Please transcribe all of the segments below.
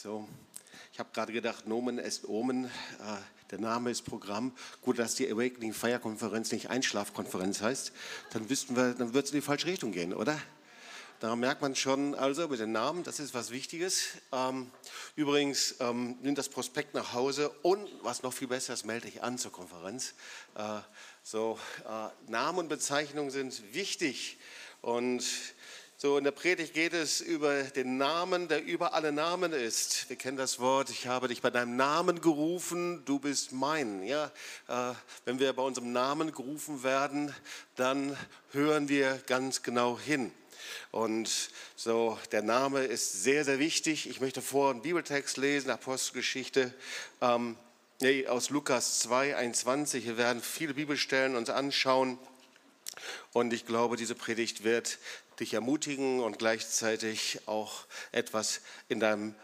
So, ich habe gerade gedacht, Nomen est Omen. Äh, der Name ist Programm. Gut, dass die Awakening Feierkonferenz nicht Einschlafkonferenz heißt, dann wüssten wir, dann wird es in die falsche Richtung gehen, oder? Da merkt man schon, also mit den Namen, das ist was Wichtiges. Ähm, übrigens, ähm, nimm das Prospekt nach Hause und was noch viel besser ist, melde dich an zur Konferenz. Äh, so, äh, Namen und Bezeichnungen sind wichtig und so, in der Predigt geht es über den Namen, der über alle Namen ist. Wir kennen das Wort, ich habe dich bei deinem Namen gerufen, du bist mein. Ja, äh, wenn wir bei unserem Namen gerufen werden, dann hören wir ganz genau hin. Und so, der Name ist sehr, sehr wichtig. Ich möchte vor einen Bibeltext lesen, Apostelgeschichte. Ähm, aus Lukas 2, 21. Wir werden viele Bibelstellen uns anschauen. Und ich glaube, diese Predigt wird dich ermutigen und gleichzeitig auch etwas in deinem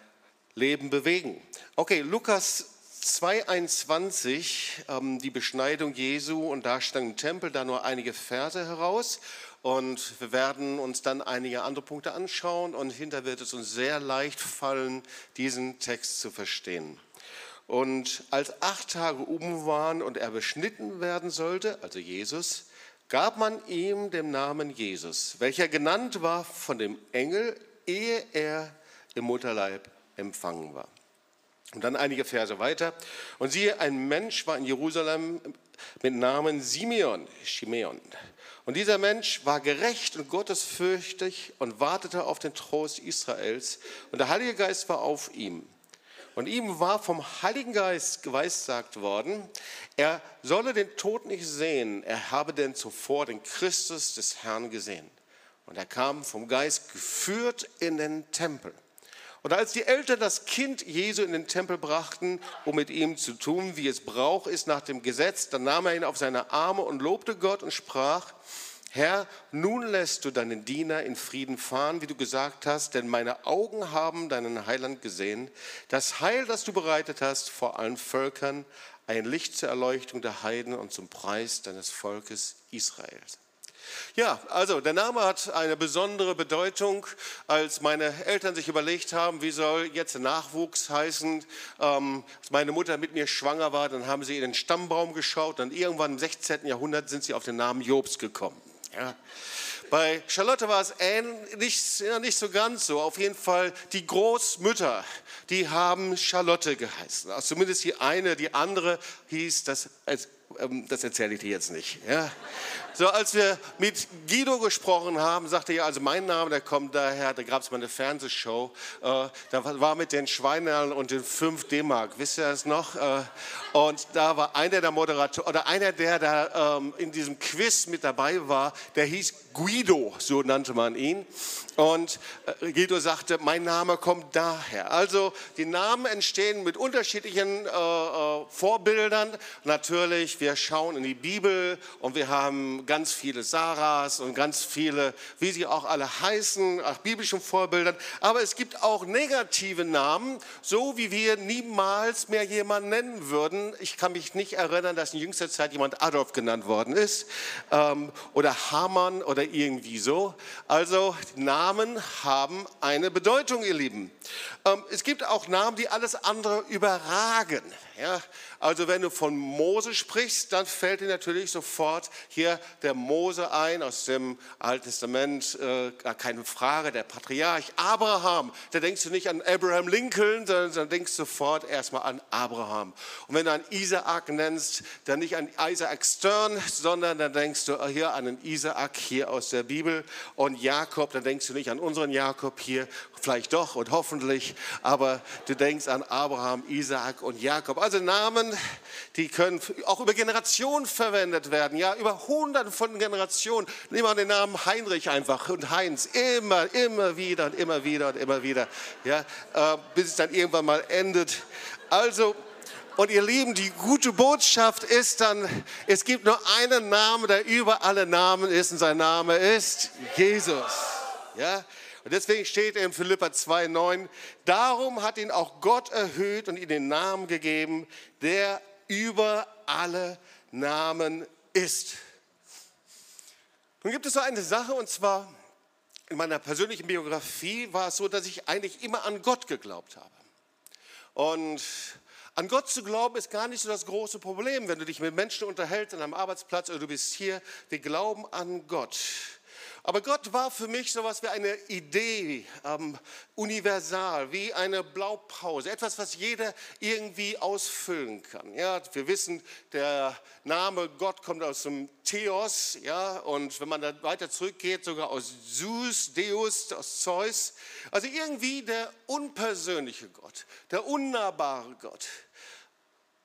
Leben bewegen. Okay, Lukas 2,21, ähm, die Beschneidung Jesu und Darstellung im Tempel, da nur einige Verse heraus. Und wir werden uns dann einige andere Punkte anschauen und hinter wird es uns sehr leicht fallen, diesen Text zu verstehen. Und als acht Tage um waren und er beschnitten werden sollte, also Jesus, gab man ihm den Namen Jesus, welcher genannt war von dem Engel, ehe er im Mutterleib empfangen war. Und dann einige Verse weiter. Und siehe, ein Mensch war in Jerusalem mit Namen Simeon, Shimeon. Und dieser Mensch war gerecht und gottesfürchtig und wartete auf den Trost Israels. Und der Heilige Geist war auf ihm. Und ihm war vom Heiligen Geist geweissagt worden, er solle den Tod nicht sehen, er habe denn zuvor den Christus des Herrn gesehen. Und er kam vom Geist geführt in den Tempel. Und als die Eltern das Kind Jesu in den Tempel brachten, um mit ihm zu tun, wie es Brauch ist nach dem Gesetz, dann nahm er ihn auf seine Arme und lobte Gott und sprach, Herr, nun lässt du deinen Diener in Frieden fahren, wie du gesagt hast, denn meine Augen haben deinen Heiland gesehen, das Heil, das du bereitet hast vor allen Völkern, ein Licht zur Erleuchtung der Heiden und zum Preis deines Volkes Israels. Ja, also der Name hat eine besondere Bedeutung, als meine Eltern sich überlegt haben, wie soll jetzt Nachwuchs heißen. Ähm, als meine Mutter mit mir schwanger war, dann haben sie in den Stammbaum geschaut und irgendwann im 16. Jahrhundert sind sie auf den Namen Jobs gekommen. Ja. Bei Charlotte war es nicht, ja, nicht so ganz so. Auf jeden Fall die Großmütter, die haben Charlotte geheißen. Also zumindest die eine, die andere hieß, das, ähm, das erzähle ich dir jetzt nicht. Ja. So, als wir mit Guido gesprochen haben, sagte er, also mein Name, der kommt daher, da gab es mal eine Fernsehshow, äh, da war mit den Schweinern und den 5 D-Mark, wisst ihr das noch? Äh, und da war einer der Moderatoren, oder einer, der da ähm, in diesem Quiz mit dabei war, der hieß Guido, so nannte man ihn. Und äh, Guido sagte, mein Name kommt daher. Also die Namen entstehen mit unterschiedlichen äh, äh, Vorbildern. Natürlich, wir schauen in die Bibel und wir haben ganz viele Sarahs und ganz viele, wie sie auch alle heißen, nach biblischen Vorbildern. Aber es gibt auch negative Namen, so wie wir niemals mehr jemanden nennen würden. Ich kann mich nicht erinnern, dass in jüngster Zeit jemand Adolf genannt worden ist ähm, oder Hamann oder irgendwie so. Also Namen haben eine Bedeutung, ihr Lieben. Ähm, es gibt auch Namen, die alles andere überragen. Ja, also wenn du von Mose sprichst, dann fällt dir natürlich sofort hier der Mose ein aus dem Alten Testament, äh, keine Frage, der Patriarch Abraham. Da denkst du nicht an Abraham Lincoln, sondern dann denkst du sofort erstmal an Abraham. Und wenn du an Isaak nennst, dann nicht an Isaac Stern, sondern dann denkst du hier an den Isaak hier aus der Bibel. Und Jakob, dann denkst du nicht an unseren Jakob hier, vielleicht doch und hoffentlich, aber du denkst an Abraham, Isaak und Jakob. Also Namen, die können auch über Generationen verwendet werden, ja, über hunderte von Generationen. Nehmen wir den Namen Heinrich einfach und Heinz, immer, immer wieder und immer wieder und immer wieder, ja, äh, bis es dann irgendwann mal endet. Also, und ihr Lieben, die gute Botschaft ist dann, es gibt nur einen Namen, der über alle Namen ist und sein Name ist Jesus. Ja, und deswegen steht in Philippa 2,9, darum hat ihn auch Gott erhöht und ihm den Namen gegeben, der über alle Namen ist. Nun gibt es so eine Sache, und zwar in meiner persönlichen Biografie war es so, dass ich eigentlich immer an Gott geglaubt habe. Und an Gott zu glauben ist gar nicht so das große Problem, wenn du dich mit Menschen unterhältst an einem Arbeitsplatz oder du bist hier. Wir glauben an Gott. Aber Gott war für mich so etwas wie eine Idee, ähm, universal, wie eine Blaupause, etwas, was jeder irgendwie ausfüllen kann. Ja, wir wissen, der Name Gott kommt aus dem Theos, ja, und wenn man da weiter zurückgeht, sogar aus Zeus, Deus, aus Zeus. Also irgendwie der unpersönliche Gott, der unnahbare Gott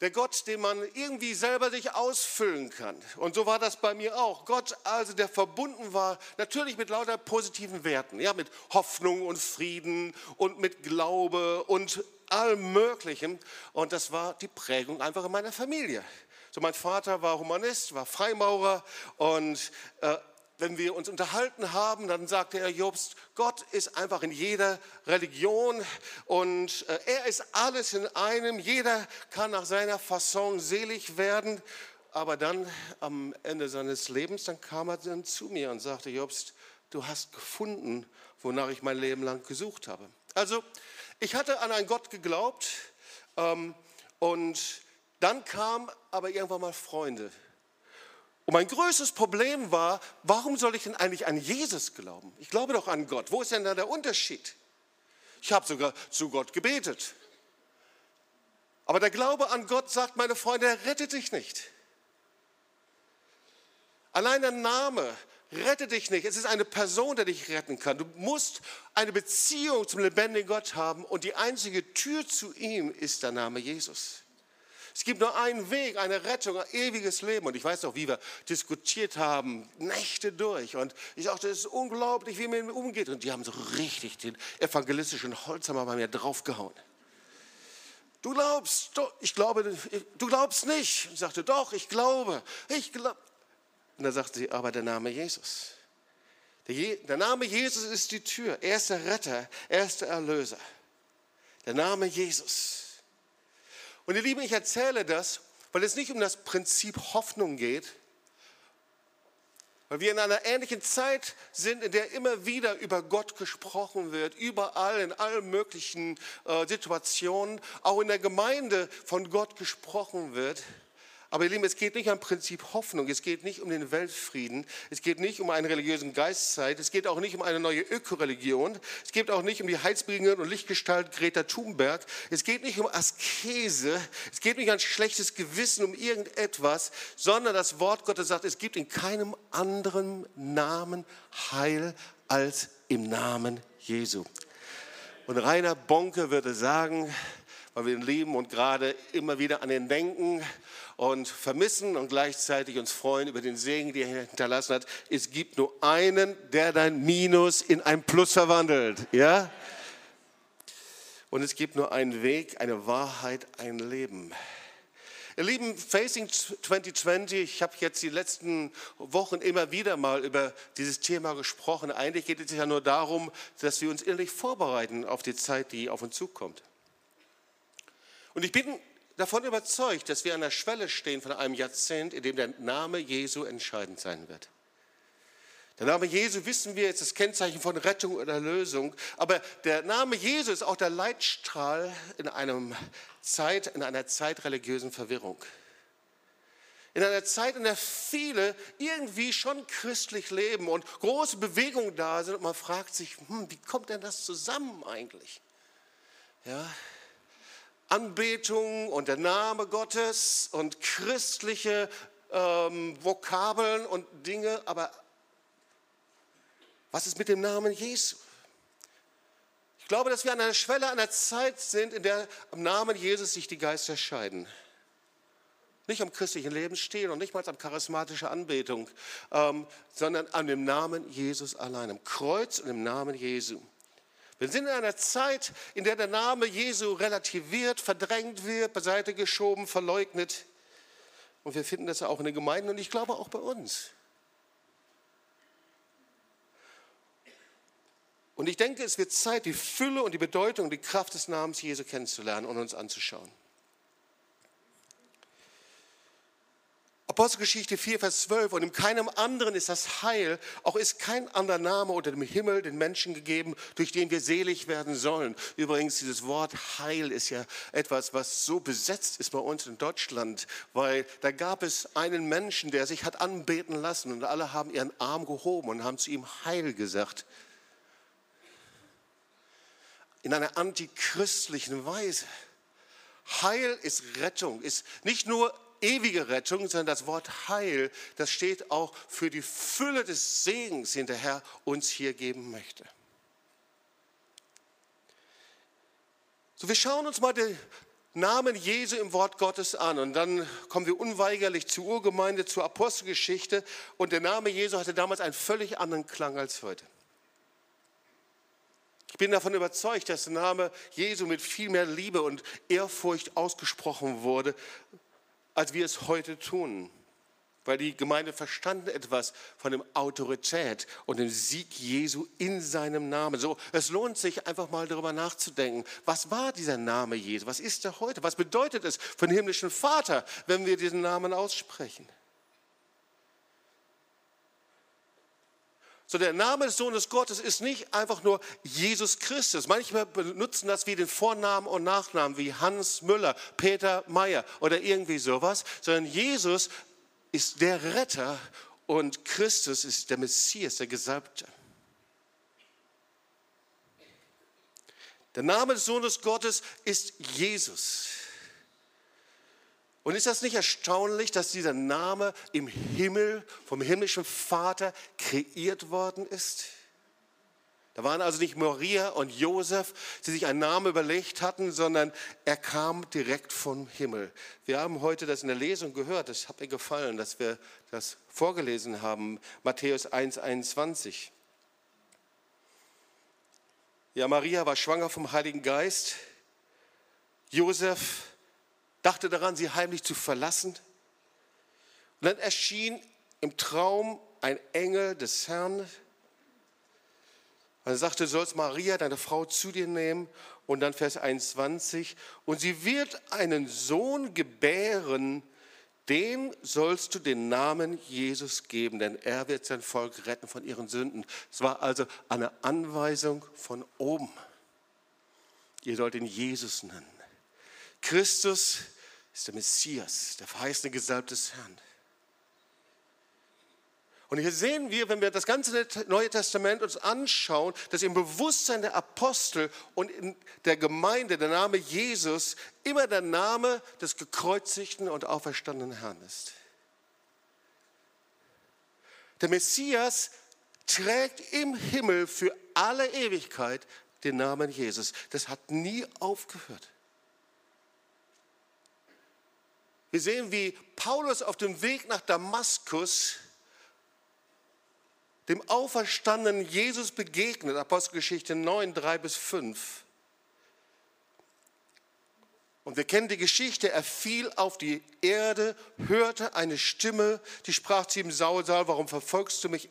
der Gott, den man irgendwie selber sich ausfüllen kann. Und so war das bei mir auch. Gott also, der verbunden war, natürlich mit lauter positiven Werten, ja, mit Hoffnung und Frieden und mit Glaube und allem Möglichen. Und das war die Prägung einfach in meiner Familie. So, mein Vater war Humanist, war Freimaurer und äh, wenn wir uns unterhalten haben, dann sagte er, Jobst, Gott ist einfach in jeder Religion und äh, er ist alles in einem. Jeder kann nach seiner Fasson selig werden. Aber dann am Ende seines Lebens, dann kam er dann zu mir und sagte, Jobst, du hast gefunden, wonach ich mein Leben lang gesucht habe. Also ich hatte an einen Gott geglaubt ähm, und dann kamen aber irgendwann mal Freunde und mein größtes Problem war, warum soll ich denn eigentlich an Jesus glauben? Ich glaube doch an Gott. Wo ist denn da der Unterschied? Ich habe sogar zu Gott gebetet. Aber der Glaube an Gott sagt, meine Freunde, er rettet dich nicht. Allein der Name rettet dich nicht. Es ist eine Person, die dich retten kann. Du musst eine Beziehung zum lebendigen Gott haben und die einzige Tür zu ihm ist der Name Jesus. Es gibt nur einen Weg, eine Rettung, ein ewiges Leben. Und ich weiß noch, wie wir diskutiert haben, Nächte durch. Und ich dachte, es ist unglaublich, wie man umgeht. Und die haben so richtig den evangelistischen Holzhammer bei mir draufgehauen. Du glaubst, ich glaube, du glaubst nicht. Ich sagte, doch, ich glaube, ich glaube. Und dann sagte sie, aber der Name Jesus. Der, der Name Jesus ist die Tür. Er ist der Retter, er ist der Erlöser. Der Name Jesus. Und ihr Lieben, ich erzähle das, weil es nicht um das Prinzip Hoffnung geht, weil wir in einer ähnlichen Zeit sind, in der immer wieder über Gott gesprochen wird, überall in allen möglichen äh, Situationen, auch in der Gemeinde von Gott gesprochen wird. Aber ihr Lieben, es geht nicht um Prinzip Hoffnung, es geht nicht um den Weltfrieden, es geht nicht um eine religiöse Geistzeit, es geht auch nicht um eine neue Ökoreligion, es geht auch nicht um die Heilsbringerin und Lichtgestalt Greta Thunberg, es geht nicht um Askese, es geht nicht um ein schlechtes Gewissen, um irgendetwas, sondern das Wort Gottes sagt, es gibt in keinem anderen Namen Heil als im Namen Jesu. Und Rainer Bonke würde sagen, weil wir ihn lieben und gerade immer wieder an ihn denken und vermissen und gleichzeitig uns freuen über den Segen, den er hinterlassen hat. Es gibt nur einen, der dein Minus in ein Plus verwandelt. Ja? Und es gibt nur einen Weg, eine Wahrheit, ein Leben. Ihr Lieben, Facing 2020, ich habe jetzt die letzten Wochen immer wieder mal über dieses Thema gesprochen. Eigentlich geht es ja nur darum, dass wir uns innerlich vorbereiten auf die Zeit, die auf uns zukommt. Und ich bin davon überzeugt, dass wir an der Schwelle stehen von einem Jahrzehnt, in dem der Name Jesu entscheidend sein wird. Der Name Jesu, wissen wir, ist das Kennzeichen von Rettung oder Erlösung. Aber der Name Jesu ist auch der Leitstrahl in, einem Zeit, in einer Zeit religiösen Verwirrung. In einer Zeit, in der viele irgendwie schon christlich leben und große Bewegungen da sind und man fragt sich, hm, wie kommt denn das zusammen eigentlich? Ja, Anbetung und der Name Gottes und christliche ähm, Vokabeln und Dinge, aber was ist mit dem Namen Jesu? Ich glaube, dass wir an einer Schwelle einer Zeit sind, in der am Namen Jesus sich die Geister scheiden. Nicht am christlichen Leben stehen und nicht mal am charismatische Anbetung, ähm, sondern an dem Namen Jesus allein, am Kreuz und im Namen Jesu. Wir sind in einer Zeit, in der der Name Jesu relativiert, verdrängt wird, beiseite geschoben, verleugnet. Und wir finden das auch in den Gemeinden und ich glaube auch bei uns. Und ich denke, es wird Zeit, die Fülle und die Bedeutung, die Kraft des Namens Jesu kennenzulernen und uns anzuschauen. Apostelgeschichte 4, Vers 12, und in keinem anderen ist das Heil, auch ist kein anderer Name unter dem Himmel den Menschen gegeben, durch den wir selig werden sollen. Übrigens, dieses Wort Heil ist ja etwas, was so besetzt ist bei uns in Deutschland, weil da gab es einen Menschen, der sich hat anbeten lassen und alle haben ihren Arm gehoben und haben zu ihm Heil gesagt. In einer antichristlichen Weise. Heil ist Rettung, ist nicht nur ewige Rettung, sondern das Wort Heil, das steht auch für die Fülle des Segens, den der Herr uns hier geben möchte. So, wir schauen uns mal den Namen Jesu im Wort Gottes an und dann kommen wir unweigerlich zur Urgemeinde, zur Apostelgeschichte und der Name Jesu hatte damals einen völlig anderen Klang als heute. Ich bin davon überzeugt, dass der Name Jesu mit viel mehr Liebe und Ehrfurcht ausgesprochen wurde, als wir es heute tun. Weil die Gemeinde verstanden etwas von der Autorität und dem Sieg Jesu in seinem Namen. So, es lohnt sich einfach mal darüber nachzudenken. Was war dieser Name Jesu? Was ist er heute? Was bedeutet es für den himmlischen Vater, wenn wir diesen Namen aussprechen? So, der Name des Sohnes Gottes ist nicht einfach nur Jesus Christus. Manchmal benutzen das wie den Vornamen und Nachnamen, wie Hans Müller, Peter Meyer oder irgendwie sowas, sondern Jesus ist der Retter und Christus ist der Messias, der Gesalbte. Der Name des Sohnes Gottes ist Jesus. Und ist das nicht erstaunlich, dass dieser Name im Himmel vom himmlischen Vater kreiert worden ist? Da waren also nicht Maria und Josef, die sich einen Namen überlegt hatten, sondern er kam direkt vom Himmel. Wir haben heute das in der Lesung gehört, das hat mir gefallen, dass wir das vorgelesen haben, Matthäus 1, 21. Ja, Maria war schwanger vom Heiligen Geist. Josef dachte daran, sie heimlich zu verlassen. Und dann erschien im Traum ein Engel des Herrn. Er sagte, du sollst Maria, deine Frau, zu dir nehmen. Und dann Vers 21, und sie wird einen Sohn gebären, dem sollst du den Namen Jesus geben, denn er wird sein Volk retten von ihren Sünden. Es war also eine Anweisung von oben. Ihr sollt ihn Jesus nennen. Christus ist der Messias, der verheißene Gesalbte des Herrn. Und hier sehen wir, wenn wir das ganze Neue Testament uns anschauen, dass im Bewusstsein der Apostel und in der Gemeinde der Name Jesus immer der Name des gekreuzigten und auferstandenen Herrn ist. Der Messias trägt im Himmel für alle Ewigkeit den Namen Jesus. Das hat nie aufgehört. Wir sehen, wie Paulus auf dem Weg nach Damaskus dem auferstandenen Jesus begegnet, Apostelgeschichte 9, 3 bis 5. Und wir kennen die Geschichte, er fiel auf die Erde, hörte eine Stimme, die sprach zu ihm, Saul, Saul, warum verfolgst du mich?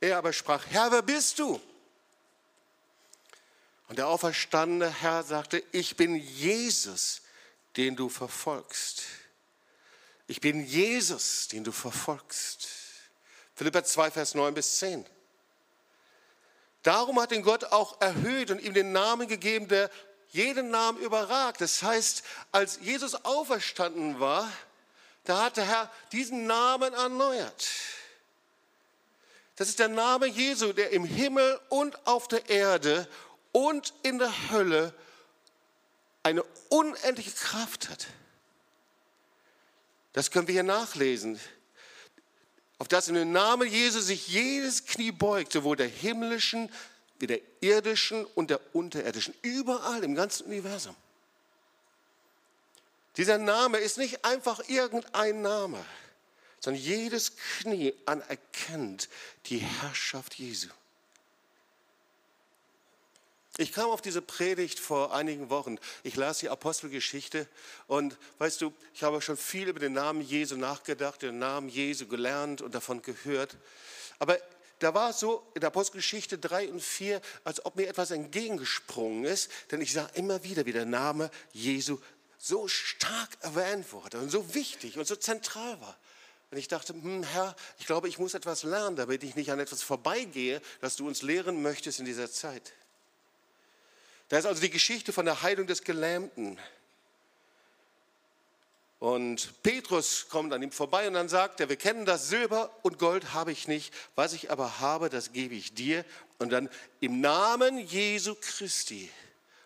Er aber sprach, Herr, wer bist du? Und der auferstandene Herr sagte, ich bin Jesus, den du verfolgst. Ich bin Jesus, den du verfolgst. Philippa 2, Vers 9 bis 10. Darum hat ihn Gott auch erhöht und ihm den Namen gegeben, der jeden Namen überragt. Das heißt, als Jesus auferstanden war, da hat der Herr diesen Namen erneuert. Das ist der Name Jesu, der im Himmel und auf der Erde und in der Hölle eine unendliche Kraft hat. Das können wir hier nachlesen. Auf das in den Namen Jesu sich jedes Knie beugt, sowohl der himmlischen wie der irdischen und der unterirdischen, überall im ganzen Universum. Dieser Name ist nicht einfach irgendein Name, sondern jedes Knie anerkennt die Herrschaft Jesu. Ich kam auf diese Predigt vor einigen Wochen. Ich las die Apostelgeschichte und weißt du, ich habe schon viel über den Namen Jesu nachgedacht, den Namen Jesu gelernt und davon gehört. Aber da war so in der Apostelgeschichte 3 und 4, als ob mir etwas entgegengesprungen ist, denn ich sah immer wieder, wie der Name Jesu so stark erwähnt wurde und so wichtig und so zentral war. Und ich dachte, hm, Herr, ich glaube, ich muss etwas lernen, damit ich nicht an etwas vorbeigehe, das du uns lehren möchtest in dieser Zeit. Da ist also die Geschichte von der Heilung des Gelähmten. Und Petrus kommt an ihm vorbei und dann sagt er, wir kennen das, Silber und Gold habe ich nicht, was ich aber habe, das gebe ich dir. Und dann im Namen Jesu Christi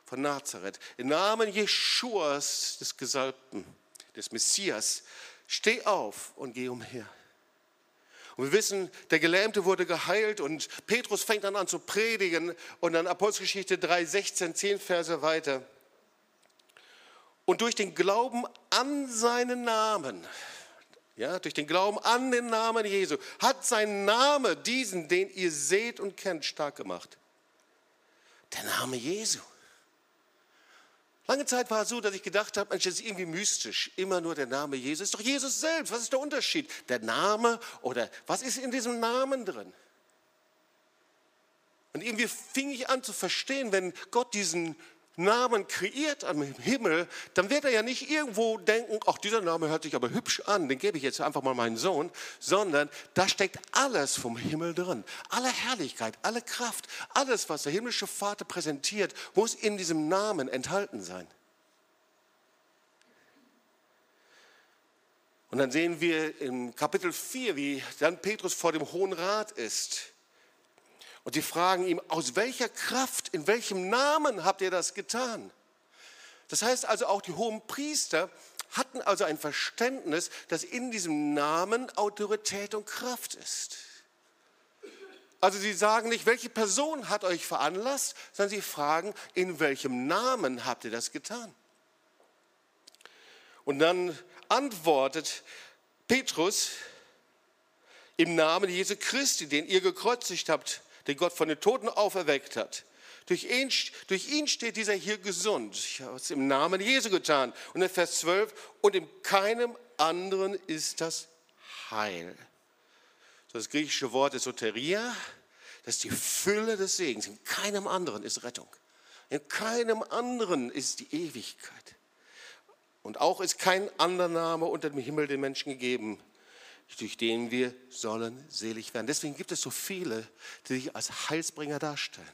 von Nazareth, im Namen Jeschuas, des Gesalbten, des Messias, steh auf und geh umher. Und wir wissen, der Gelähmte wurde geheilt und Petrus fängt dann an zu predigen und dann Apostelgeschichte 3, 16, 10 Verse weiter. Und durch den Glauben an seinen Namen, ja, durch den Glauben an den Namen Jesu, hat sein Name diesen, den ihr seht und kennt, stark gemacht. Der Name Jesu. Lange Zeit war es so, dass ich gedacht habe, Mensch, das ist irgendwie mystisch. Immer nur der Name Jesus. Ist doch Jesus selbst. Was ist der Unterschied? Der Name oder was ist in diesem Namen drin? Und irgendwie fing ich an zu verstehen, wenn Gott diesen Namen kreiert am Himmel, dann wird er ja nicht irgendwo denken, ach, dieser Name hört sich aber hübsch an, den gebe ich jetzt einfach mal meinen Sohn, sondern da steckt alles vom Himmel drin. Alle Herrlichkeit, alle Kraft, alles, was der himmlische Vater präsentiert, muss in diesem Namen enthalten sein. Und dann sehen wir im Kapitel 4, wie dann Petrus vor dem Hohen Rat ist. Und sie fragen ihm, aus welcher Kraft, in welchem Namen habt ihr das getan? Das heißt also, auch die hohen Priester hatten also ein Verständnis, dass in diesem Namen Autorität und Kraft ist. Also sie sagen nicht, welche Person hat euch veranlasst, sondern sie fragen, in welchem Namen habt ihr das getan? Und dann antwortet Petrus im Namen Jesu Christi, den ihr gekreuzigt habt, den Gott von den Toten auferweckt hat. Durch ihn, durch ihn steht dieser hier gesund. Ich habe es im Namen Jesu getan. Und in Vers 12, und in keinem anderen ist das Heil. Das griechische Wort ist Soteria, das ist die Fülle des Segens. In keinem anderen ist Rettung. In keinem anderen ist die Ewigkeit. Und auch ist kein anderer Name unter dem Himmel den Menschen gegeben, durch den wir sollen selig werden. Deswegen gibt es so viele, die sich als Heilsbringer darstellen.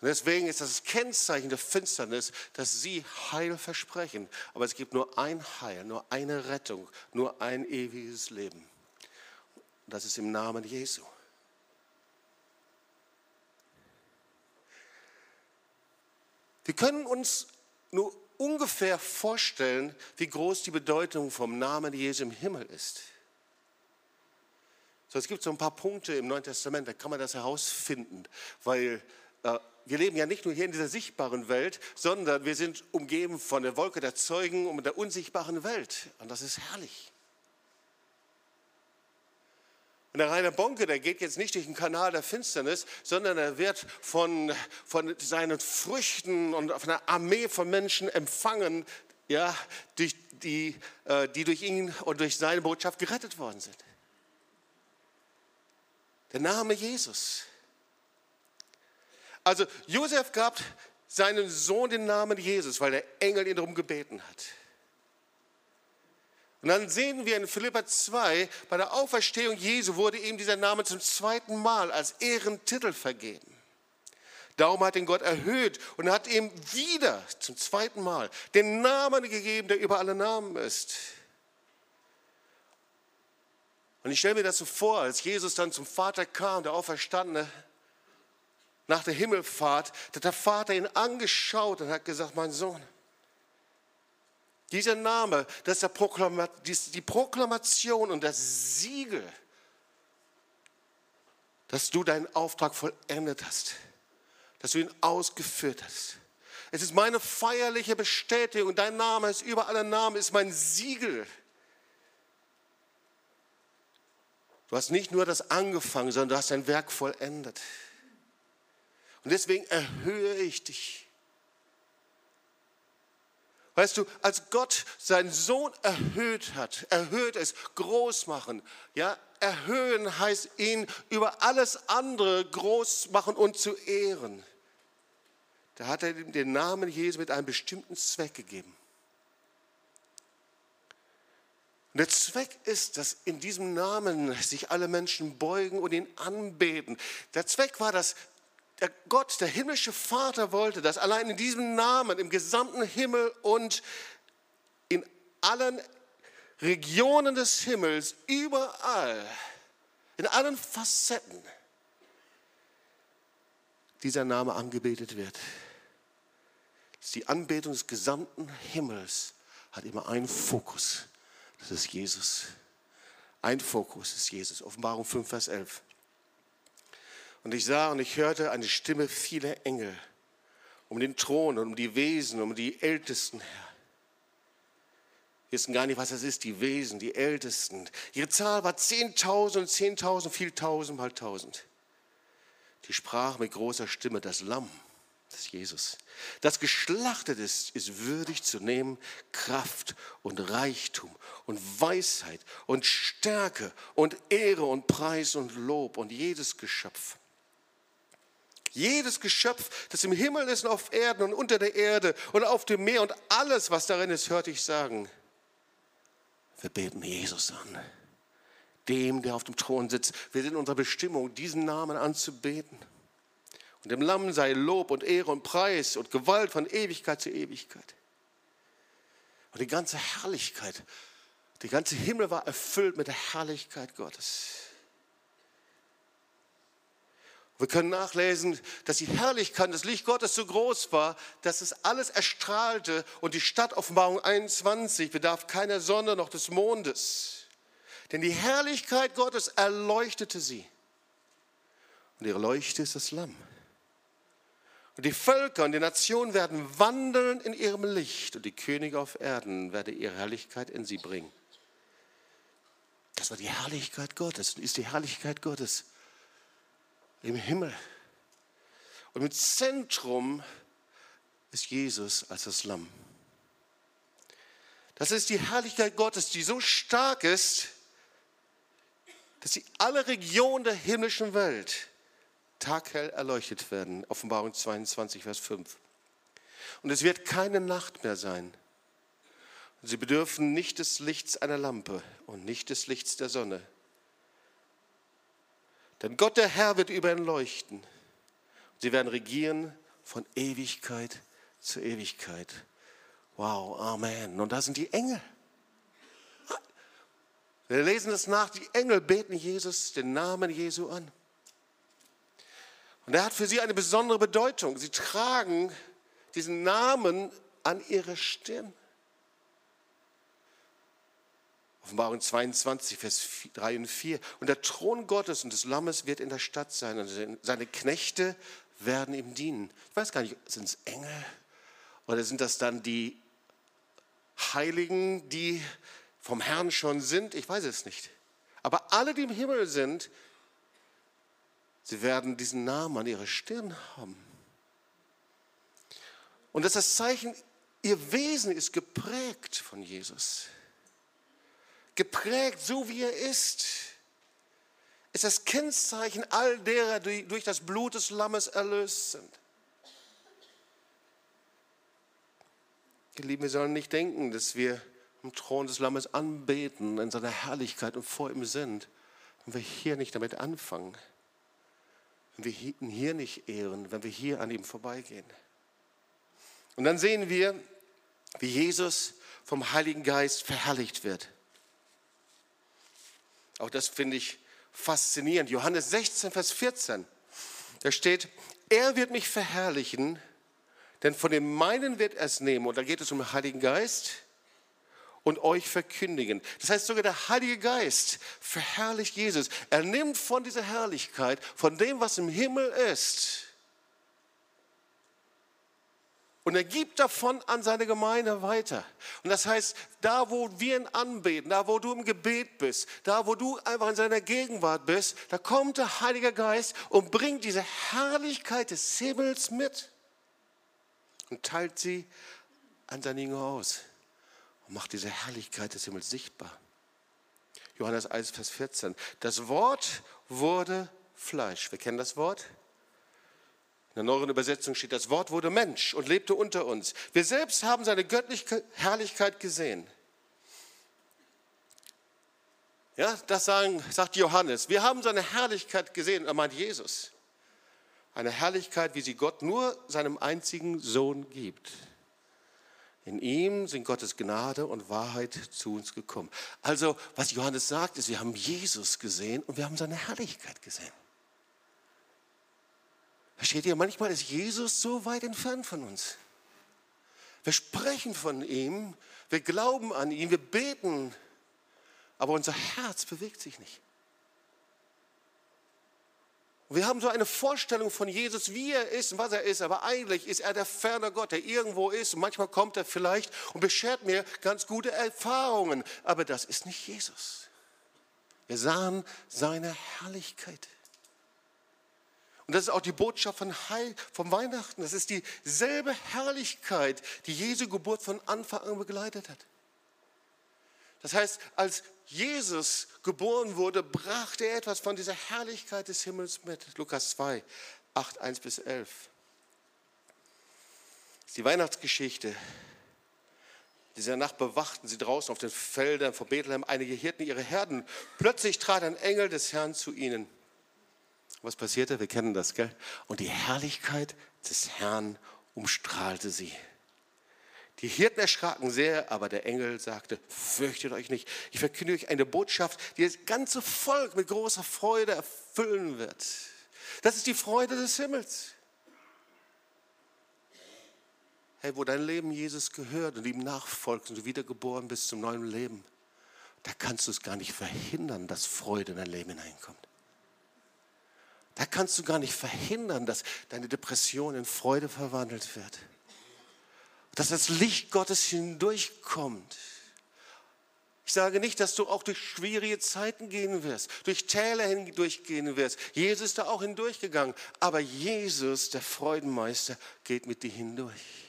Und deswegen ist das Kennzeichen der Finsternis, dass sie Heil versprechen. Aber es gibt nur ein Heil, nur eine Rettung, nur ein ewiges Leben. Und das ist im Namen Jesu. Wir können uns nur ungefähr vorstellen, wie groß die Bedeutung vom Namen Jesu im Himmel ist. So, es gibt so ein paar Punkte im Neuen Testament, da kann man das herausfinden, weil äh, wir leben ja nicht nur hier in dieser sichtbaren Welt, sondern wir sind umgeben von der Wolke der Zeugen und der unsichtbaren Welt. Und das ist herrlich. Und der Rainer Bonke, der geht jetzt nicht durch den Kanal der Finsternis, sondern er wird von, von seinen Früchten und von einer Armee von Menschen empfangen, ja, durch die, äh, die durch ihn und durch seine Botschaft gerettet worden sind. Der Name Jesus. Also Josef gab seinem Sohn den Namen Jesus, weil der Engel ihn darum gebeten hat. Und dann sehen wir in Philippa 2, bei der Auferstehung Jesu wurde ihm dieser Name zum zweiten Mal als Ehrentitel vergeben. Darum hat ihn Gott erhöht und hat ihm wieder zum zweiten Mal den Namen gegeben, der über alle Namen ist. Und ich stelle mir das so vor, als Jesus dann zum Vater kam, der Auferstandene, nach der Himmelfahrt, hat der Vater ihn angeschaut und hat gesagt, mein Sohn, dieser Name, das ist die Proklamation und das Siegel, dass du deinen Auftrag vollendet hast, dass du ihn ausgeführt hast. Es ist meine feierliche Bestätigung, dein Name ist über alle Namen, ist mein Siegel. Du hast nicht nur das angefangen, sondern du hast dein Werk vollendet. Und deswegen erhöhe ich dich. Weißt du, als Gott seinen Sohn erhöht hat, erhöht es, groß machen, ja, erhöhen heißt ihn über alles andere groß machen und zu ehren. Da hat er ihm den Namen Jesu mit einem bestimmten Zweck gegeben. Und der Zweck ist, dass in diesem Namen sich alle Menschen beugen und ihn anbeten. Der Zweck war, dass der Gott, der himmlische Vater wollte, dass allein in diesem Namen, im gesamten Himmel und in allen Regionen des Himmels, überall, in allen Facetten, dieser Name angebetet wird. Die Anbetung des gesamten Himmels hat immer einen Fokus. Das ist Jesus. Ein Fokus ist Jesus. Offenbarung 5, Vers 11. Und ich sah und ich hörte eine Stimme vieler Engel um den Thron und um die Wesen, um die Ältesten her. Wir wissen gar nicht, was das ist, die Wesen, die Ältesten. Ihre Zahl war 10.000, 10.000, viel tausend mal tausend. Die sprach mit großer Stimme, das Lamm das Jesus. Das geschlachtet ist, ist würdig zu nehmen Kraft und Reichtum und Weisheit und Stärke und Ehre und Preis und Lob und jedes Geschöpf. Jedes Geschöpf, das im Himmel ist und auf Erden und unter der Erde und auf dem Meer und alles, was darin ist, hörte ich sagen, wir beten Jesus an, dem, der auf dem Thron sitzt. Wir sind in unserer Bestimmung, diesen Namen anzubeten. Und dem Lamm sei Lob und Ehre und Preis und Gewalt von Ewigkeit zu Ewigkeit. Und die ganze Herrlichkeit, die ganze Himmel war erfüllt mit der Herrlichkeit Gottes. Wir können nachlesen, dass die Herrlichkeit des Licht Gottes so groß war, dass es alles erstrahlte und die Stadt Offenbarung 21 bedarf keiner Sonne noch des Mondes. Denn die Herrlichkeit Gottes erleuchtete sie. Und ihre Leuchte ist das Lamm. Und die Völker und die Nationen werden wandeln in ihrem Licht und die Könige auf Erden werden ihre Herrlichkeit in sie bringen. Das war die Herrlichkeit Gottes und ist die Herrlichkeit Gottes im Himmel. Und im Zentrum ist Jesus als das Lamm. Das ist die Herrlichkeit Gottes, die so stark ist, dass sie alle Regionen der himmlischen Welt taghell erleuchtet werden. Offenbarung 22, Vers 5. Und es wird keine Nacht mehr sein. Sie bedürfen nicht des Lichts einer Lampe und nicht des Lichts der Sonne. Denn Gott der Herr wird über ihn leuchten. Sie werden regieren von Ewigkeit zu Ewigkeit. Wow, Amen. Und da sind die Engel. Wir lesen das nach, die Engel beten Jesus, den Namen Jesu an. Und er hat für sie eine besondere Bedeutung. Sie tragen diesen Namen an ihre Stirn. Offenbarung 22, Vers 3 und 4. Und der Thron Gottes und des Lammes wird in der Stadt sein und seine Knechte werden ihm dienen. Ich weiß gar nicht, sind es Engel oder sind das dann die Heiligen, die vom Herrn schon sind? Ich weiß es nicht. Aber alle, die im Himmel sind, Sie werden diesen Namen an ihrer Stirn haben. Und das ist das Zeichen, ihr Wesen ist geprägt von Jesus. Geprägt so wie er ist. Ist das Kennzeichen all derer, die durch das Blut des Lammes erlöst sind. Ihr Lieben, wir sollen nicht denken, dass wir am Thron des Lammes anbeten, in seiner Herrlichkeit und vor ihm sind, wenn wir hier nicht damit anfangen wenn wir ihn hier nicht ehren, wenn wir hier an ihm vorbeigehen. Und dann sehen wir, wie Jesus vom Heiligen Geist verherrlicht wird. Auch das finde ich faszinierend. Johannes 16, Vers 14. Da steht, er wird mich verherrlichen, denn von dem meinen wird er es nehmen. Und da geht es um den Heiligen Geist und euch verkündigen. Das heißt, sogar der Heilige Geist verherrlicht Jesus. Er nimmt von dieser Herrlichkeit, von dem, was im Himmel ist, und er gibt davon an seine Gemeinde weiter. Und das heißt, da wo wir ihn anbeten, da wo du im Gebet bist, da wo du einfach in seiner Gegenwart bist, da kommt der Heilige Geist und bringt diese Herrlichkeit des Himmels mit und teilt sie an seine Jünger aus und macht diese Herrlichkeit des Himmels sichtbar. Johannes 1, Vers 14. Das Wort wurde Fleisch. Wir kennen das Wort. In der neueren Übersetzung steht, das Wort wurde Mensch und lebte unter uns. Wir selbst haben seine göttliche Herrlichkeit gesehen. Ja, das sagen, sagt Johannes. Wir haben seine Herrlichkeit gesehen, er meint Jesus. Eine Herrlichkeit, wie sie Gott nur seinem einzigen Sohn gibt. In ihm sind Gottes Gnade und Wahrheit zu uns gekommen. Also, was Johannes sagt, ist, wir haben Jesus gesehen und wir haben seine Herrlichkeit gesehen. Versteht ihr, manchmal ist Jesus so weit entfernt von uns. Wir sprechen von ihm, wir glauben an ihn, wir beten, aber unser Herz bewegt sich nicht. wir haben so eine Vorstellung von Jesus, wie er ist und was er ist, aber eigentlich ist er der ferne Gott, der irgendwo ist. Und manchmal kommt er vielleicht und beschert mir ganz gute Erfahrungen, aber das ist nicht Jesus. Wir sahen seine Herrlichkeit. Und das ist auch die Botschaft von, Heil, von Weihnachten. Das ist dieselbe Herrlichkeit, die Jesu Geburt von Anfang an begleitet hat. Das heißt, als Jesus geboren wurde, brachte er etwas von dieser Herrlichkeit des Himmels mit. Lukas 2, 8, 1 bis 11. Das ist die Weihnachtsgeschichte. Diese Nacht bewachten sie draußen auf den Feldern vor Bethlehem einige Hirten ihre Herden. Plötzlich trat ein Engel des Herrn zu ihnen. Was passierte? Wir kennen das, gell? Und die Herrlichkeit des Herrn umstrahlte sie. Die Hirten erschraken sehr, aber der Engel sagte, fürchtet euch nicht. Ich verkünde euch eine Botschaft, die das ganze Volk mit großer Freude erfüllen wird. Das ist die Freude des Himmels. Hey, wo dein Leben Jesus gehört und ihm nachfolgst und du wiedergeboren bist zum neuen Leben, da kannst du es gar nicht verhindern, dass Freude in dein Leben hineinkommt. Da kannst du gar nicht verhindern, dass deine Depression in Freude verwandelt wird. Dass das Licht Gottes hindurchkommt. Ich sage nicht, dass du auch durch schwierige Zeiten gehen wirst, durch Täler hindurchgehen wirst. Jesus ist da auch hindurchgegangen. Aber Jesus, der Freudenmeister, geht mit dir hindurch.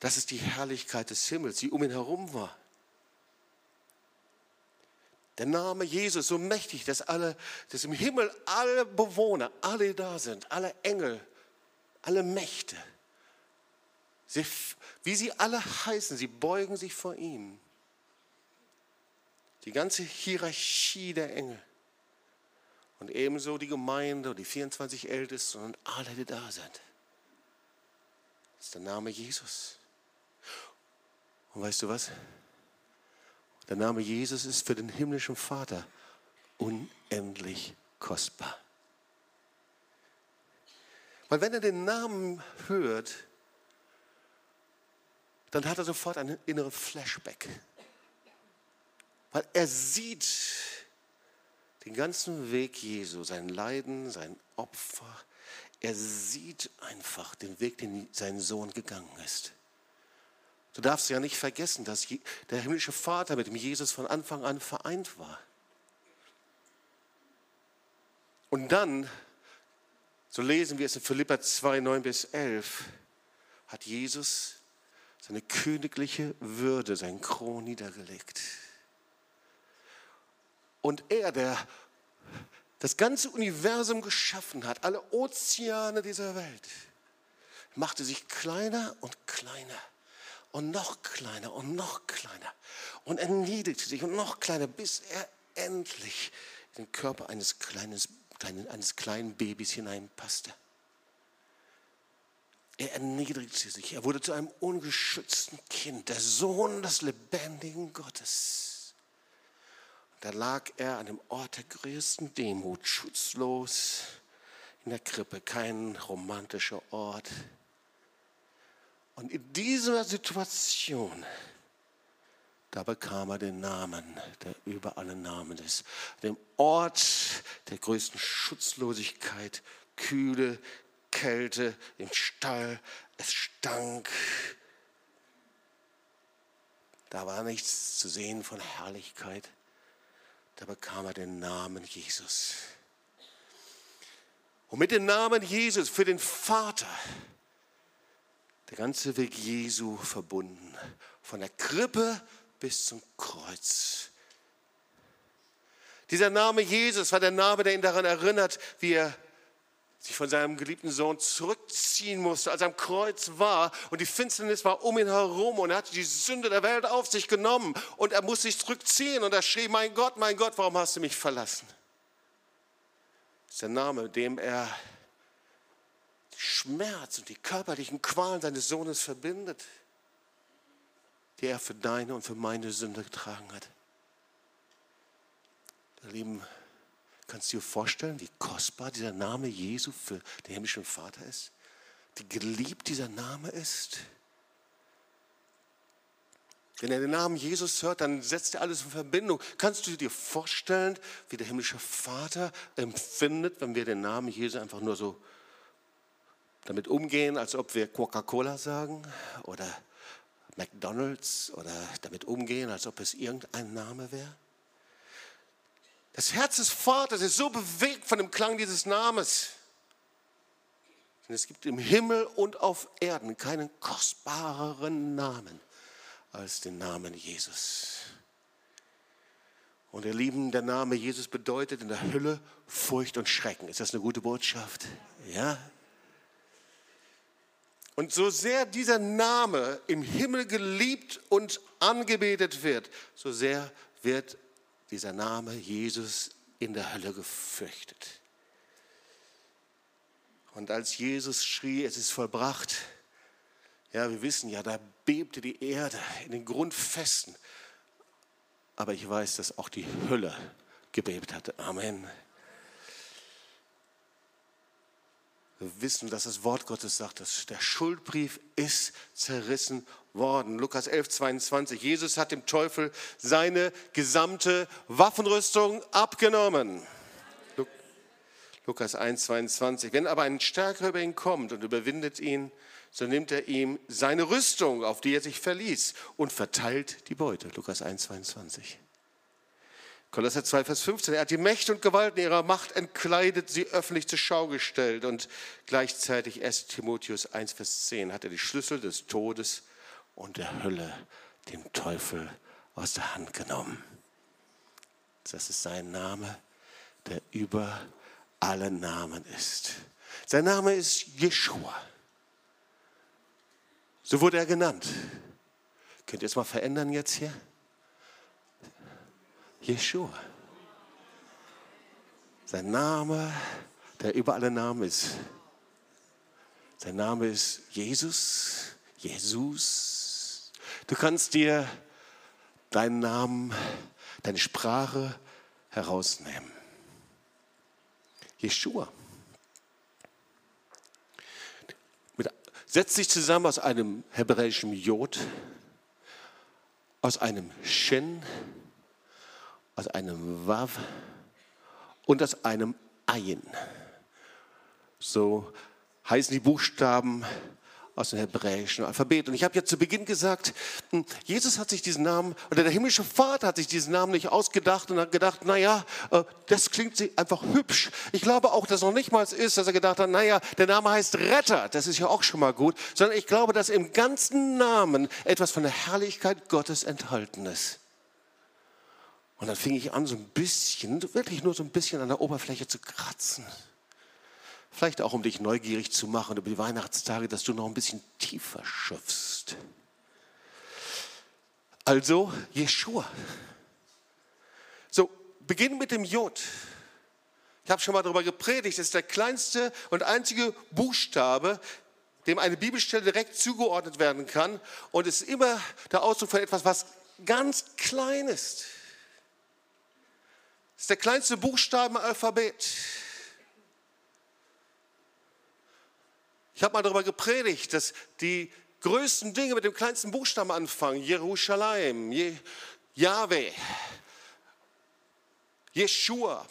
Das ist die Herrlichkeit des Himmels, die um ihn herum war. Der Name Jesus so mächtig, dass alle, dass im Himmel alle Bewohner, alle da sind, alle Engel, alle Mächte, sie, wie sie alle heißen, sie beugen sich vor ihm. Die ganze Hierarchie der Engel und ebenso die Gemeinde und die 24 Ältesten und alle, die da sind. Das ist der Name Jesus. Und weißt du was? Der Name Jesus ist für den himmlischen Vater unendlich kostbar. Weil wenn er den Namen hört, dann hat er sofort einen inneren Flashback. Weil er sieht den ganzen Weg Jesu, sein Leiden, sein Opfer. Er sieht einfach den Weg, den sein Sohn gegangen ist. Du darfst ja nicht vergessen, dass der himmlische Vater mit dem Jesus von Anfang an vereint war. Und dann, so lesen wir es in Philippa 2, 9 bis 11, hat Jesus seine königliche Würde, sein Kron niedergelegt. Und er, der das ganze Universum geschaffen hat, alle Ozeane dieser Welt, machte sich kleiner und kleiner und noch kleiner und noch kleiner und erniedrigte sich und noch kleiner, bis er endlich in den Körper eines, kleinen, eines kleinen Babys hineinpasste. Er erniedrigte sich, er wurde zu einem ungeschützten Kind, der Sohn des lebendigen Gottes. da lag er an dem Ort der größten Demut, schutzlos in der Krippe, kein romantischer Ort, und in dieser Situation, da bekam er den Namen, der über alle Namen ist. Dem Ort der größten Schutzlosigkeit, Kühle, Kälte, im Stall, es stank. Da war nichts zu sehen von Herrlichkeit. Da bekam er den Namen Jesus. Und mit dem Namen Jesus für den Vater der ganze Weg Jesu verbunden, von der Krippe bis zum Kreuz. Dieser Name Jesus war der Name, der ihn daran erinnert, wie er sich von seinem geliebten Sohn zurückziehen musste, als er am Kreuz war und die Finsternis war um ihn herum und er hatte die Sünde der Welt auf sich genommen und er musste sich zurückziehen und er schrie, mein Gott, mein Gott, warum hast du mich verlassen? Das ist der Name, dem er Schmerz und die körperlichen Qualen seines Sohnes verbindet, die er für deine und für meine Sünde getragen hat. Ihr Lieben, kannst du dir vorstellen, wie kostbar dieser Name Jesu für den himmlischen Vater ist? Wie geliebt dieser Name ist? Wenn er den Namen Jesus hört, dann setzt er alles in Verbindung. Kannst du dir vorstellen, wie der himmlische Vater empfindet, wenn wir den Namen Jesus einfach nur so damit umgehen, als ob wir Coca-Cola sagen oder McDonald's oder damit umgehen, als ob es irgendein Name wäre? Das Herz des Vaters ist so bewegt von dem Klang dieses Namens. Denn es gibt im Himmel und auf Erden keinen kostbareren Namen als den Namen Jesus. Und ihr Lieben, der Name Jesus bedeutet in der Hölle Furcht und Schrecken. Ist das eine gute Botschaft? Ja, und so sehr dieser Name im Himmel geliebt und angebetet wird, so sehr wird dieser Name Jesus in der Hölle gefürchtet. Und als Jesus schrie, es ist vollbracht, ja, wir wissen ja, da bebte die Erde in den Grundfesten. Aber ich weiß, dass auch die Hölle gebebt hatte. Amen. Wir wissen, dass das Wort Gottes sagt, dass der Schuldbrief ist zerrissen worden. Lukas 11, 22. Jesus hat dem Teufel seine gesamte Waffenrüstung abgenommen. Lukas 1, 22. Wenn aber ein Stärker über ihn kommt und überwindet ihn, so nimmt er ihm seine Rüstung, auf die er sich verließ, und verteilt die Beute. Lukas 1, 22. Kolosser 2, Vers 15. Er hat die Mächte und Gewalten ihrer Macht entkleidet, sie öffentlich zur Schau gestellt. Und gleichzeitig 1 Timotheus 1, Vers 10 hat er die Schlüssel des Todes und der Hölle dem Teufel aus der Hand genommen. Das ist sein Name, der über alle Namen ist. Sein Name ist Jeshua. So wurde er genannt. Könnt ihr es mal verändern jetzt hier? Jeshua. Sein Name, der über alle Namen ist. Sein Name ist Jesus. Jesus. Du kannst dir deinen Namen, deine Sprache herausnehmen. Jeshua. Setzt sich zusammen aus einem hebräischen Jod, aus einem Shen, aus einem Wav und aus einem Ayin. So heißen die Buchstaben aus dem hebräischen Alphabet. Und ich habe ja zu Beginn gesagt, hm, Jesus hat sich diesen Namen, oder der himmlische Vater hat sich diesen Namen nicht ausgedacht und hat gedacht, naja, äh, das klingt einfach hübsch. Ich glaube auch, dass noch nicht mal ist, dass er gedacht hat, naja, der Name heißt Retter, das ist ja auch schon mal gut, sondern ich glaube, dass im ganzen Namen etwas von der Herrlichkeit Gottes enthalten ist. Und dann fing ich an, so ein bisschen, wirklich nur so ein bisschen an der Oberfläche zu kratzen. Vielleicht auch, um dich neugierig zu machen über die Weihnachtstage, dass du noch ein bisschen tiefer schöpfst. Also Jeshua. So, beginnen mit dem Jod. Ich habe schon mal darüber gepredigt, das ist der kleinste und einzige Buchstabe, dem eine Bibelstelle direkt zugeordnet werden kann und ist immer der Ausdruck von etwas, was ganz klein ist. Ist der kleinste Buchstabenalphabet. Ich habe mal darüber gepredigt, dass die größten Dinge mit dem kleinsten Buchstaben anfangen. Jerusalem, Je Yahweh, Jeshua.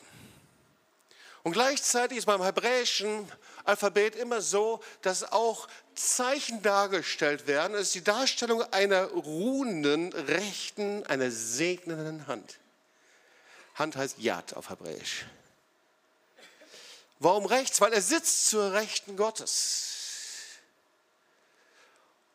Und gleichzeitig ist beim hebräischen Alphabet immer so, dass auch Zeichen dargestellt werden. Es ist die Darstellung einer ruhenden, rechten, einer segnenden Hand. Hand heißt Yad auf Hebräisch. Warum rechts? Weil er sitzt zur Rechten Gottes.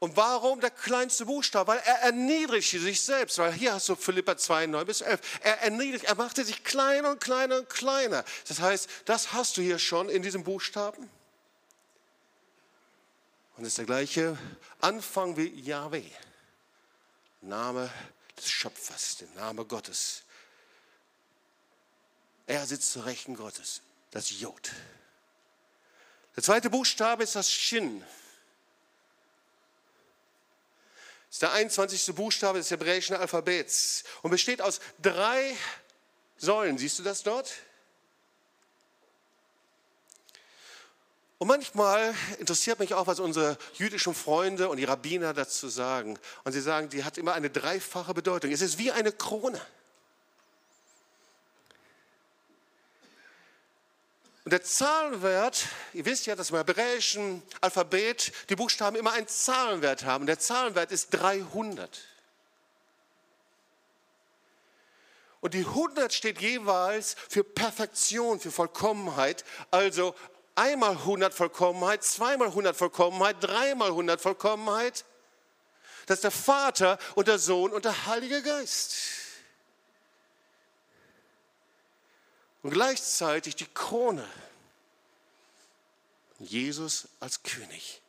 Und warum der kleinste Buchstabe? Weil er erniedrigte sich selbst. Weil hier hast du Philippa 2, 9 bis 11. Er erniedrigt, er machte sich kleiner und kleiner und kleiner. Das heißt, das hast du hier schon in diesem Buchstaben. Und es ist der gleiche Anfang wie Yahweh. Name des Schöpfers, der Name Gottes. Er sitzt zur Rechten Gottes, das Jod. Der zweite Buchstabe ist das Shin. Das ist der 21. Buchstabe des hebräischen Alphabets und besteht aus drei Säulen. Siehst du das dort? Und manchmal interessiert mich auch, was unsere jüdischen Freunde und die Rabbiner dazu sagen. Und sie sagen, die hat immer eine dreifache Bedeutung. Es ist wie eine Krone. Und der Zahlenwert, ihr wisst ja, dass im hebräischen Alphabet die Buchstaben immer einen Zahlenwert haben. Der Zahlenwert ist 300. Und die 100 steht jeweils für Perfektion, für Vollkommenheit. Also einmal 100 Vollkommenheit, zweimal 100 Vollkommenheit, dreimal 100 Vollkommenheit. Das ist der Vater und der Sohn und der Heilige Geist. Und gleichzeitig die Krone. Jesus als König.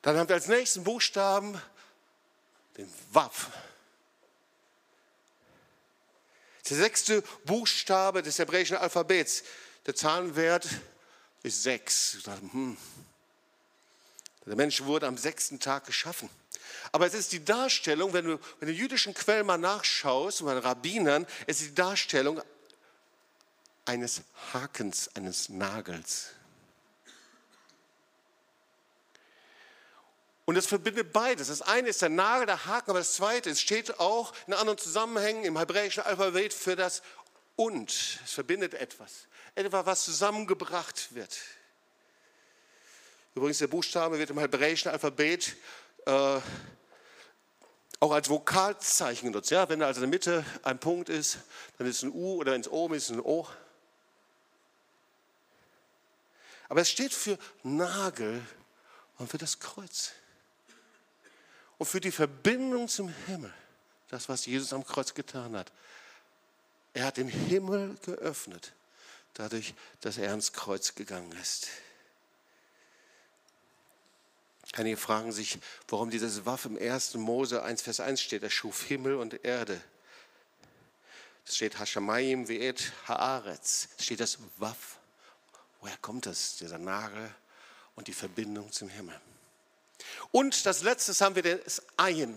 Dann haben wir als nächsten Buchstaben den Waff. Der sechste Buchstabe des hebräischen Alphabets. Der Zahlenwert ist sechs. Hm. Der Mensch wurde am sechsten Tag geschaffen. Aber es ist die Darstellung, wenn du in den jüdischen Quellen mal nachschaust, bei den Rabbinern, es ist die Darstellung eines Hakens, eines Nagels. Und es verbindet beides. Das eine ist der Nagel, der Haken, aber das zweite, es steht auch in anderen Zusammenhängen im hebräischen Alphabet für das und. Es verbindet etwas. Etwas, was zusammengebracht wird. Übrigens, der Buchstabe wird im hebräischen Alphabet äh, auch als Vokalzeichen genutzt. Ja, wenn also in der Mitte ein Punkt ist, dann ist es ein U oder ins Oben ist es ein O. Aber es steht für Nagel und für das Kreuz und für die Verbindung zum Himmel. Das, was Jesus am Kreuz getan hat. Er hat den Himmel geöffnet, dadurch, dass er ans Kreuz gegangen ist. Einige fragen sich, warum dieses Waff im 1. Mose 1, Vers 1 steht. Er schuf Himmel und Erde. Es steht Hashamayim ve'et haaretz. Es steht das Waff. Woher kommt das, dieser Nagel und die Verbindung zum Himmel? Und das letzte haben wir das Ayin.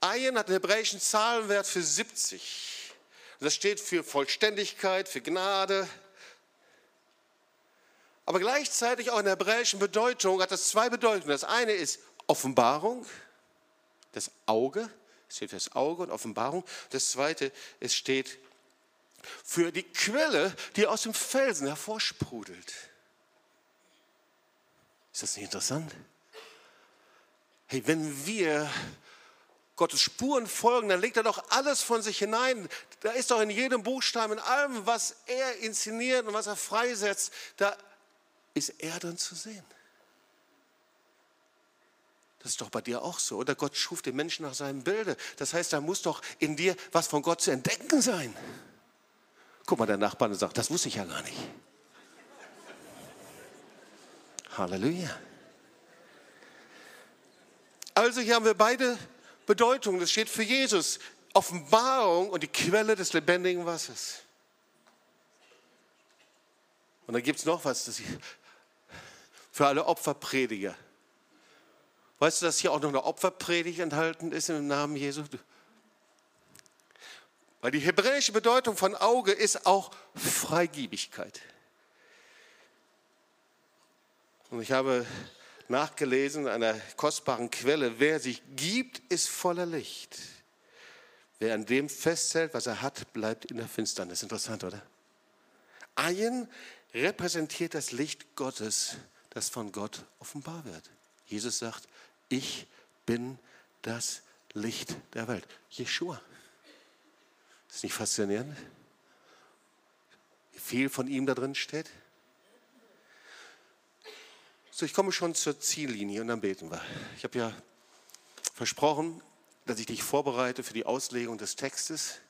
Ayin hat einen hebräischen Zahlenwert für 70. Das steht für Vollständigkeit, für Gnade. Aber gleichzeitig auch in der hebräischen Bedeutung hat das zwei Bedeutungen. Das eine ist Offenbarung, das Auge, es steht für das Auge und Offenbarung. Das zweite, es steht für die Quelle, die aus dem Felsen hervorsprudelt. Ist das nicht interessant? Hey, wenn wir Gottes Spuren folgen, dann legt er doch alles von sich hinein. Da ist doch in jedem Buchstaben, in allem, was er inszeniert und was er freisetzt, da ist er dann zu sehen. Das ist doch bei dir auch so. Oder Gott schuf den Menschen nach seinem Bilde. Das heißt, da muss doch in dir was von Gott zu entdecken sein. Guck mal, der Nachbar sagt, das wusste ich ja gar nicht. Halleluja. Also hier haben wir beide Bedeutungen. Das steht für Jesus. Offenbarung und die Quelle des lebendigen Wassers. Und dann gibt es noch was das für alle Opferprediger. Weißt du, dass hier auch noch eine Opferpredigt enthalten ist im Namen Jesu? Weil die hebräische Bedeutung von Auge ist auch Freigiebigkeit. Und ich habe nachgelesen in einer kostbaren Quelle, wer sich gibt, ist voller Licht. Wer an dem festhält, was er hat, bleibt in der Finsternis. Interessant, oder? Ein repräsentiert das Licht Gottes, das von Gott offenbar wird. Jesus sagt, ich bin das Licht der Welt. Jeshua. Ist nicht faszinierend? Wie viel von ihm da drin steht? So, ich komme schon zur Ziellinie und dann beten wir. Ich habe ja versprochen, dass ich dich vorbereite für die Auslegung des Textes.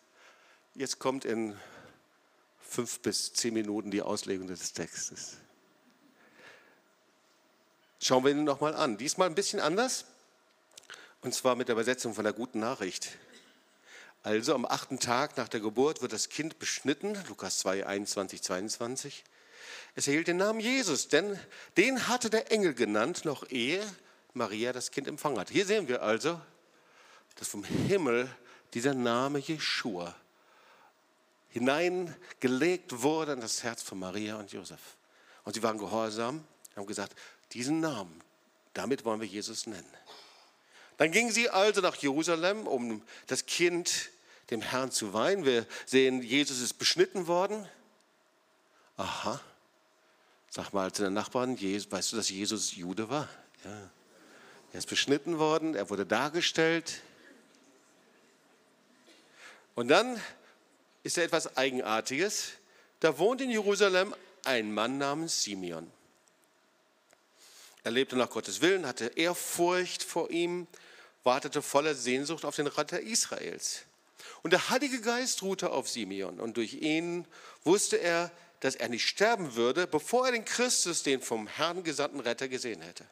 Jetzt kommt in fünf bis zehn Minuten die Auslegung des Textes. Schauen wir ihn nochmal an. Diesmal ein bisschen anders. Und zwar mit der Übersetzung von der guten Nachricht. Also am achten Tag nach der Geburt wird das Kind beschnitten, Lukas 2, 21, 22. Es erhielt den Namen Jesus, denn den hatte der Engel genannt, noch ehe Maria das Kind empfangen hat. Hier sehen wir also, dass vom Himmel dieser Name Jeschua hineingelegt wurde in das Herz von Maria und Josef. Und sie waren gehorsam, haben gesagt, diesen Namen, damit wollen wir Jesus nennen. Dann gingen sie also nach Jerusalem, um das Kind dem Herrn zu weihen. Wir sehen, Jesus ist beschnitten worden. Aha, Sag mal zu den Nachbarn, weißt du, dass Jesus Jude war? Ja. Er ist beschnitten worden, er wurde dargestellt. Und dann ist er etwas Eigenartiges. Da wohnt in Jerusalem ein Mann namens Simeon. Er lebte nach Gottes Willen, hatte Ehrfurcht vor ihm, wartete voller Sehnsucht auf den Retter Israels. Und der Heilige Geist ruhte auf Simeon und durch ihn wusste er, dass er nicht sterben würde, bevor er den Christus, den vom Herrn gesandten Retter, gesehen hätte.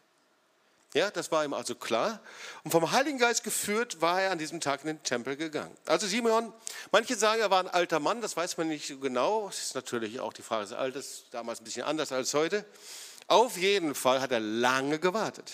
Ja, das war ihm also klar. Und vom Heiligen Geist geführt war er an diesem Tag in den Tempel gegangen. Also Simeon, manche sagen, er war ein alter Mann, das weiß man nicht genau. Das ist natürlich auch die Frage des Alters, damals ein bisschen anders als heute. Auf jeden Fall hat er lange gewartet.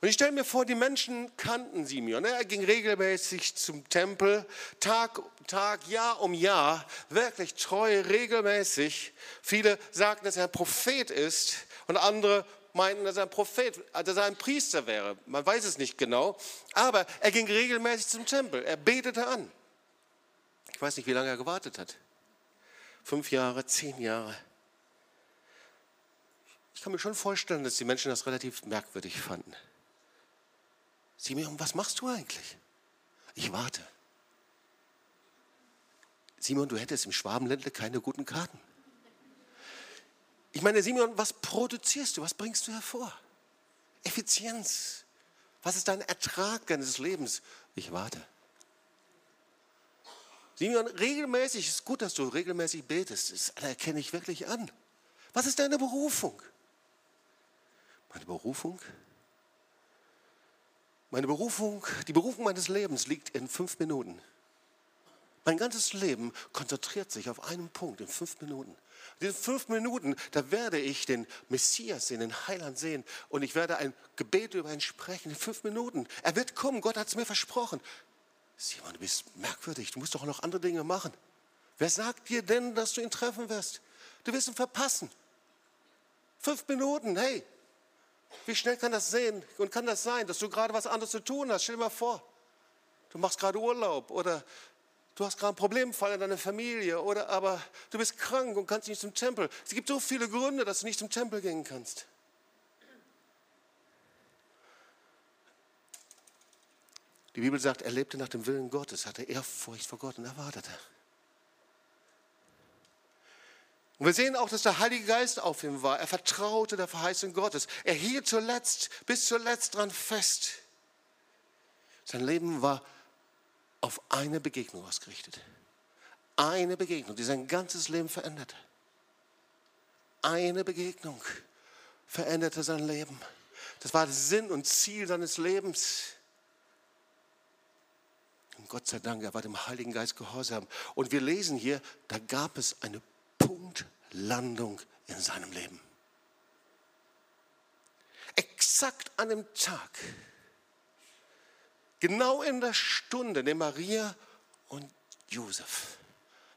Und ich stelle mir vor, die Menschen kannten Simeon. Er ging regelmäßig zum Tempel, Tag, Tag, Jahr um Jahr, wirklich treu, regelmäßig. Viele sagten, dass er ein Prophet ist und andere meinten, dass er ein Prophet, dass er ein Priester wäre. Man weiß es nicht genau. Aber er ging regelmäßig zum Tempel. Er betete an. Ich weiß nicht, wie lange er gewartet hat. Fünf Jahre, zehn Jahre. Ich kann mir schon vorstellen, dass die Menschen das relativ merkwürdig fanden. Simeon, was machst du eigentlich? Ich warte. Simon, du hättest im Schwabenländle keine guten Karten. Ich meine, Simeon, was produzierst du? Was bringst du hervor? Effizienz. Was ist dein Ertrag deines Lebens? Ich warte. Simeon, regelmäßig, ist gut, dass du regelmäßig betest. Das erkenne ich wirklich an. Was ist deine Berufung? Meine Berufung? Meine Berufung, die Berufung meines Lebens liegt in fünf Minuten. Mein ganzes Leben konzentriert sich auf einen Punkt in fünf Minuten. Diese fünf Minuten, da werde ich den Messias sehen, den Heiland sehen und ich werde ein Gebet über ihn sprechen in fünf Minuten. Er wird kommen, Gott hat es mir versprochen. Simon, du bist merkwürdig, du musst doch noch andere Dinge machen. Wer sagt dir denn, dass du ihn treffen wirst? Du wirst ihn verpassen. Fünf Minuten, hey, wie schnell kann das sehen und kann das sein, dass du gerade was anderes zu tun hast? Stell dir mal vor, du machst gerade Urlaub oder du hast gerade einen Problemfall in deiner Familie oder aber du bist krank und kannst nicht zum Tempel. Es gibt so viele Gründe, dass du nicht zum Tempel gehen kannst. Die Bibel sagt, er lebte nach dem Willen Gottes, hatte Ehrfurcht vor Gott und erwartete. Und wir sehen auch, dass der Heilige Geist auf ihm war. Er vertraute der Verheißung Gottes. Er hielt zuletzt, bis zuletzt dran fest. Sein Leben war auf eine Begegnung ausgerichtet. Eine Begegnung, die sein ganzes Leben veränderte. Eine Begegnung veränderte sein Leben. Das war Sinn und Ziel seines Lebens. Und Gott sei Dank, er war dem Heiligen Geist gehorsam. Und wir lesen hier, da gab es eine Punktlandung in seinem Leben. Exakt an dem Tag, genau in der Stunde, in der Maria und Josef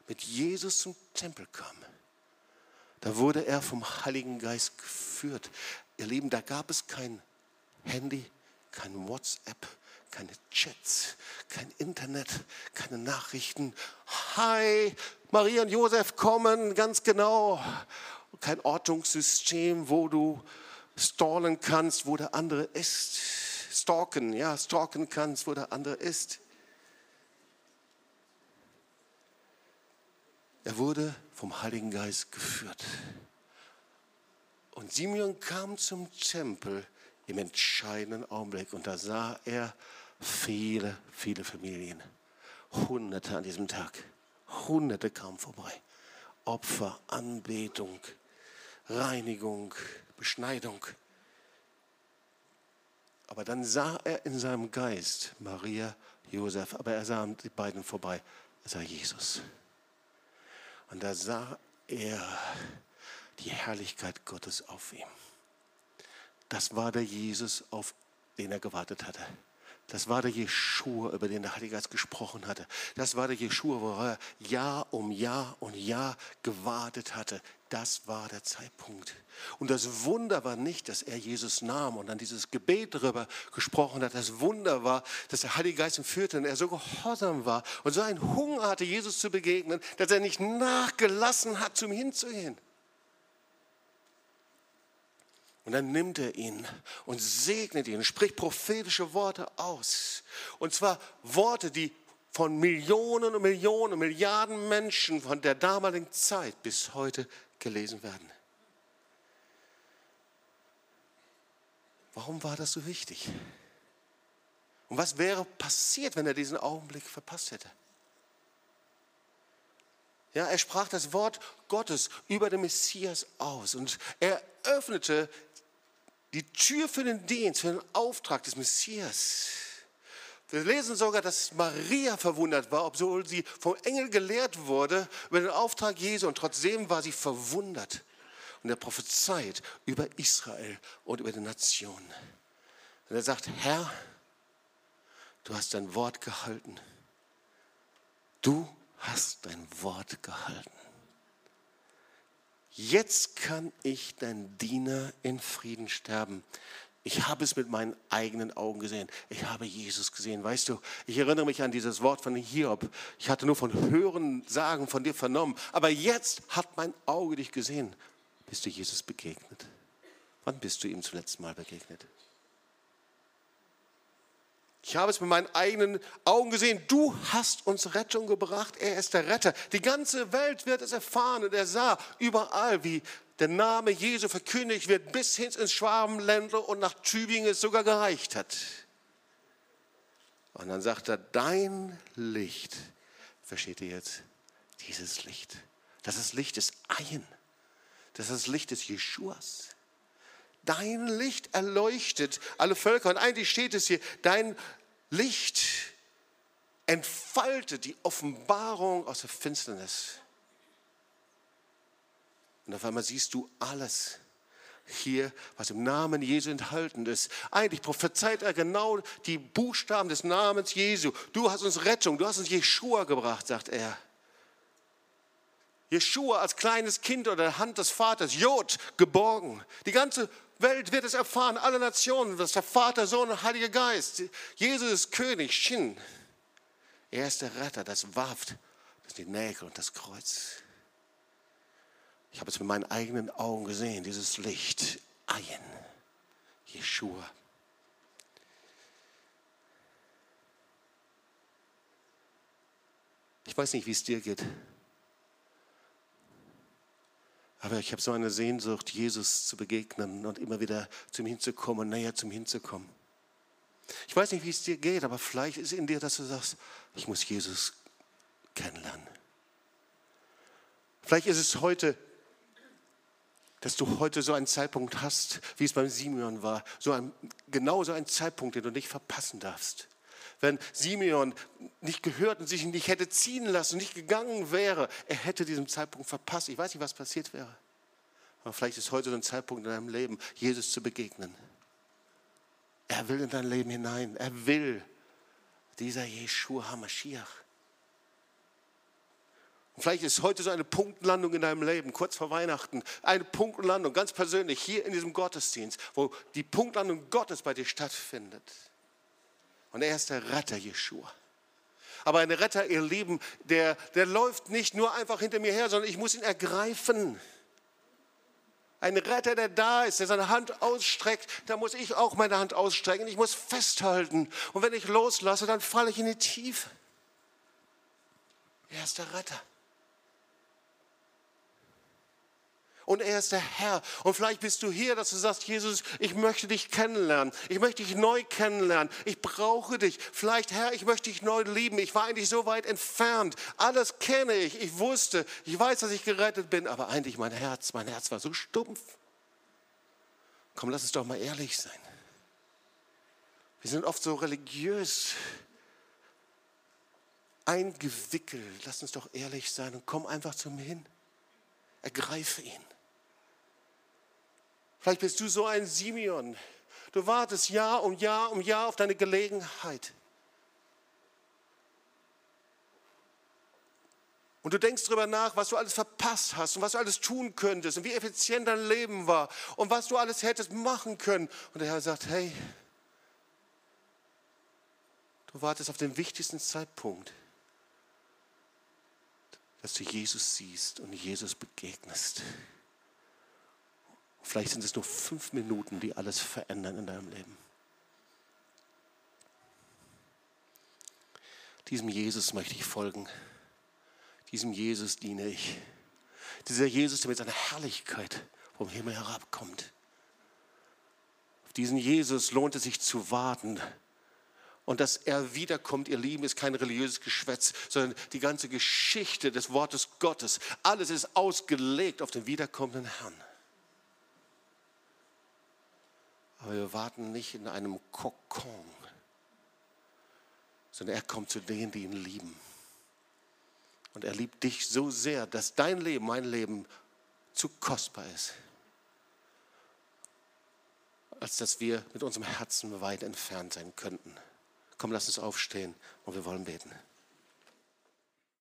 mit Jesus zum Tempel kamen, da wurde er vom Heiligen Geist geführt. Ihr Lieben, da gab es kein Handy, kein WhatsApp, keine Chats, kein Internet, keine Nachrichten. Hi, Maria und Josef kommen, ganz genau. Kein Ortungssystem, wo du stallen kannst, wo der andere ist. Stalken, ja, stalken kannst, wo der andere ist. Er wurde vom Heiligen Geist geführt. Und Simeon kam zum Tempel im entscheidenden Augenblick und da sah er viele, viele Familien. Hunderte an diesem Tag. Hunderte kamen vorbei. Opfer, Anbetung, Reinigung, Beschneidung. Aber dann sah er in seinem Geist Maria, Josef, aber er sah die beiden vorbei. Er sah Jesus. Und da sah er die Herrlichkeit Gottes auf ihm. Das war der Jesus, auf den er gewartet hatte. Das war der Jeschua, über den der Heilige Geist gesprochen hatte. Das war der Jeschua, wo er Jahr um Jahr und Jahr gewartet hatte. Das war der Zeitpunkt. Und das Wunder war nicht, dass er Jesus nahm und dann dieses Gebet darüber gesprochen hat. Das Wunder war, dass der Heilige Geist ihn führte und er so gehorsam war und so einen Hunger hatte, Jesus zu begegnen, dass er nicht nachgelassen hat, zum hinzugehen. Und dann nimmt er ihn und segnet ihn, spricht prophetische Worte aus. Und zwar Worte, die von Millionen und Millionen, und Milliarden Menschen von der damaligen Zeit bis heute gelesen werden. Warum war das so wichtig? Und was wäre passiert, wenn er diesen Augenblick verpasst hätte? Ja, er sprach das Wort Gottes über den Messias aus und er öffnete die Tür für den Dienst, für den Auftrag des Messias. Wir lesen sogar, dass Maria verwundert war, obwohl sie vom Engel gelehrt wurde über den Auftrag Jesu und trotzdem war sie verwundert. Und er prophezeit über Israel und über die Nationen. Und er sagt, Herr, du hast dein Wort gehalten. Du hast dein Wort gehalten. Jetzt kann ich dein Diener in Frieden sterben. Ich habe es mit meinen eigenen Augen gesehen. Ich habe Jesus gesehen. Weißt du, ich erinnere mich an dieses Wort von Hiob. Ich hatte nur von Hören, Sagen von dir vernommen. Aber jetzt hat mein Auge dich gesehen. Bist du Jesus begegnet? Wann bist du ihm zuletzt mal begegnet? Ich habe es mit meinen eigenen Augen gesehen. Du hast uns Rettung gebracht. Er ist der Retter. Die ganze Welt wird es erfahren. Und er sah überall, wie der Name Jesu verkündigt wird, bis hin ins Schwabenländler und nach Tübingen es sogar gereicht hat. Und dann sagt er, dein Licht, versteht ihr jetzt, dieses Licht, das ist Licht des Ein, das ist das Licht des Jeschuas. Dein Licht erleuchtet alle Völker. Und eigentlich steht es hier, dein Licht entfaltet die Offenbarung aus der Finsternis. Und auf einmal siehst du alles hier, was im Namen Jesu enthalten ist. Eigentlich prophezeit er genau die Buchstaben des Namens Jesu. Du hast uns Rettung, du hast uns Jeshua gebracht, sagt er. Jeshua als kleines Kind oder der Hand des Vaters, Jod, geborgen. Die ganze Welt wird es erfahren, alle Nationen, dass der Vater, Sohn und Heiliger Geist, Jesus ist König, Shin. Er ist der Retter, das Waft, das die Nägel und das Kreuz. Ich habe es mit meinen eigenen Augen gesehen, dieses Licht, Ein, Jeshua. Ich weiß nicht, wie es dir geht. Aber ich habe so eine Sehnsucht, Jesus zu begegnen und immer wieder zum Hinzukommen, näher zum Hinzukommen. Ich weiß nicht, wie es dir geht, aber vielleicht ist in dir, dass du sagst, ich muss Jesus kennenlernen. Vielleicht ist es heute, dass du heute so einen Zeitpunkt hast, wie es beim Simeon war, so ein, genau so einen Zeitpunkt, den du nicht verpassen darfst. Wenn Simeon nicht gehört und sich nicht hätte ziehen lassen, nicht gegangen wäre, er hätte diesen Zeitpunkt verpasst. Ich weiß nicht, was passiert wäre. Aber vielleicht ist heute so ein Zeitpunkt in deinem Leben, Jesus zu begegnen. Er will in dein Leben hinein. Er will dieser Jeshua HaMashiach. Und vielleicht ist heute so eine Punktlandung in deinem Leben, kurz vor Weihnachten. Eine Punktlandung, ganz persönlich, hier in diesem Gottesdienst, wo die Punktlandung Gottes bei dir stattfindet. Und er ist der Retter Jeshua. Aber ein Retter, ihr Lieben, der, der läuft nicht nur einfach hinter mir her, sondern ich muss ihn ergreifen. Ein Retter, der da ist, der seine Hand ausstreckt, da muss ich auch meine Hand ausstrecken. Ich muss festhalten. Und wenn ich loslasse, dann falle ich in die Tiefe. Er ist der Retter. Und er ist der Herr. Und vielleicht bist du hier, dass du sagst, Jesus, ich möchte dich kennenlernen. Ich möchte dich neu kennenlernen. Ich brauche dich. Vielleicht, Herr, ich möchte dich neu lieben. Ich war eigentlich so weit entfernt. Alles kenne ich. Ich wusste. Ich weiß, dass ich gerettet bin. Aber eigentlich mein Herz, mein Herz war so stumpf. Komm, lass uns doch mal ehrlich sein. Wir sind oft so religiös eingewickelt. Lass uns doch ehrlich sein und komm einfach zu mir hin. Ergreife ihn. Vielleicht bist du so ein Simeon. Du wartest Jahr um Jahr um Jahr auf deine Gelegenheit. Und du denkst darüber nach, was du alles verpasst hast und was du alles tun könntest und wie effizient dein Leben war und was du alles hättest machen können. Und der Herr sagt, hey, du wartest auf den wichtigsten Zeitpunkt, dass du Jesus siehst und Jesus begegnest. Vielleicht sind es nur fünf Minuten, die alles verändern in deinem Leben. Diesem Jesus möchte ich folgen. Diesem Jesus diene ich. Dieser Jesus, der mit seiner Herrlichkeit vom Himmel herabkommt. Auf diesen Jesus lohnt es sich zu warten. Und dass er wiederkommt, ihr Lieben, ist kein religiöses Geschwätz, sondern die ganze Geschichte des Wortes Gottes. Alles ist ausgelegt auf den wiederkommenden Herrn. Aber wir warten nicht in einem Kokon, sondern er kommt zu denen, die ihn lieben. Und er liebt dich so sehr, dass dein Leben, mein Leben zu kostbar ist, als dass wir mit unserem Herzen weit entfernt sein könnten. Komm, lass uns aufstehen und wir wollen beten.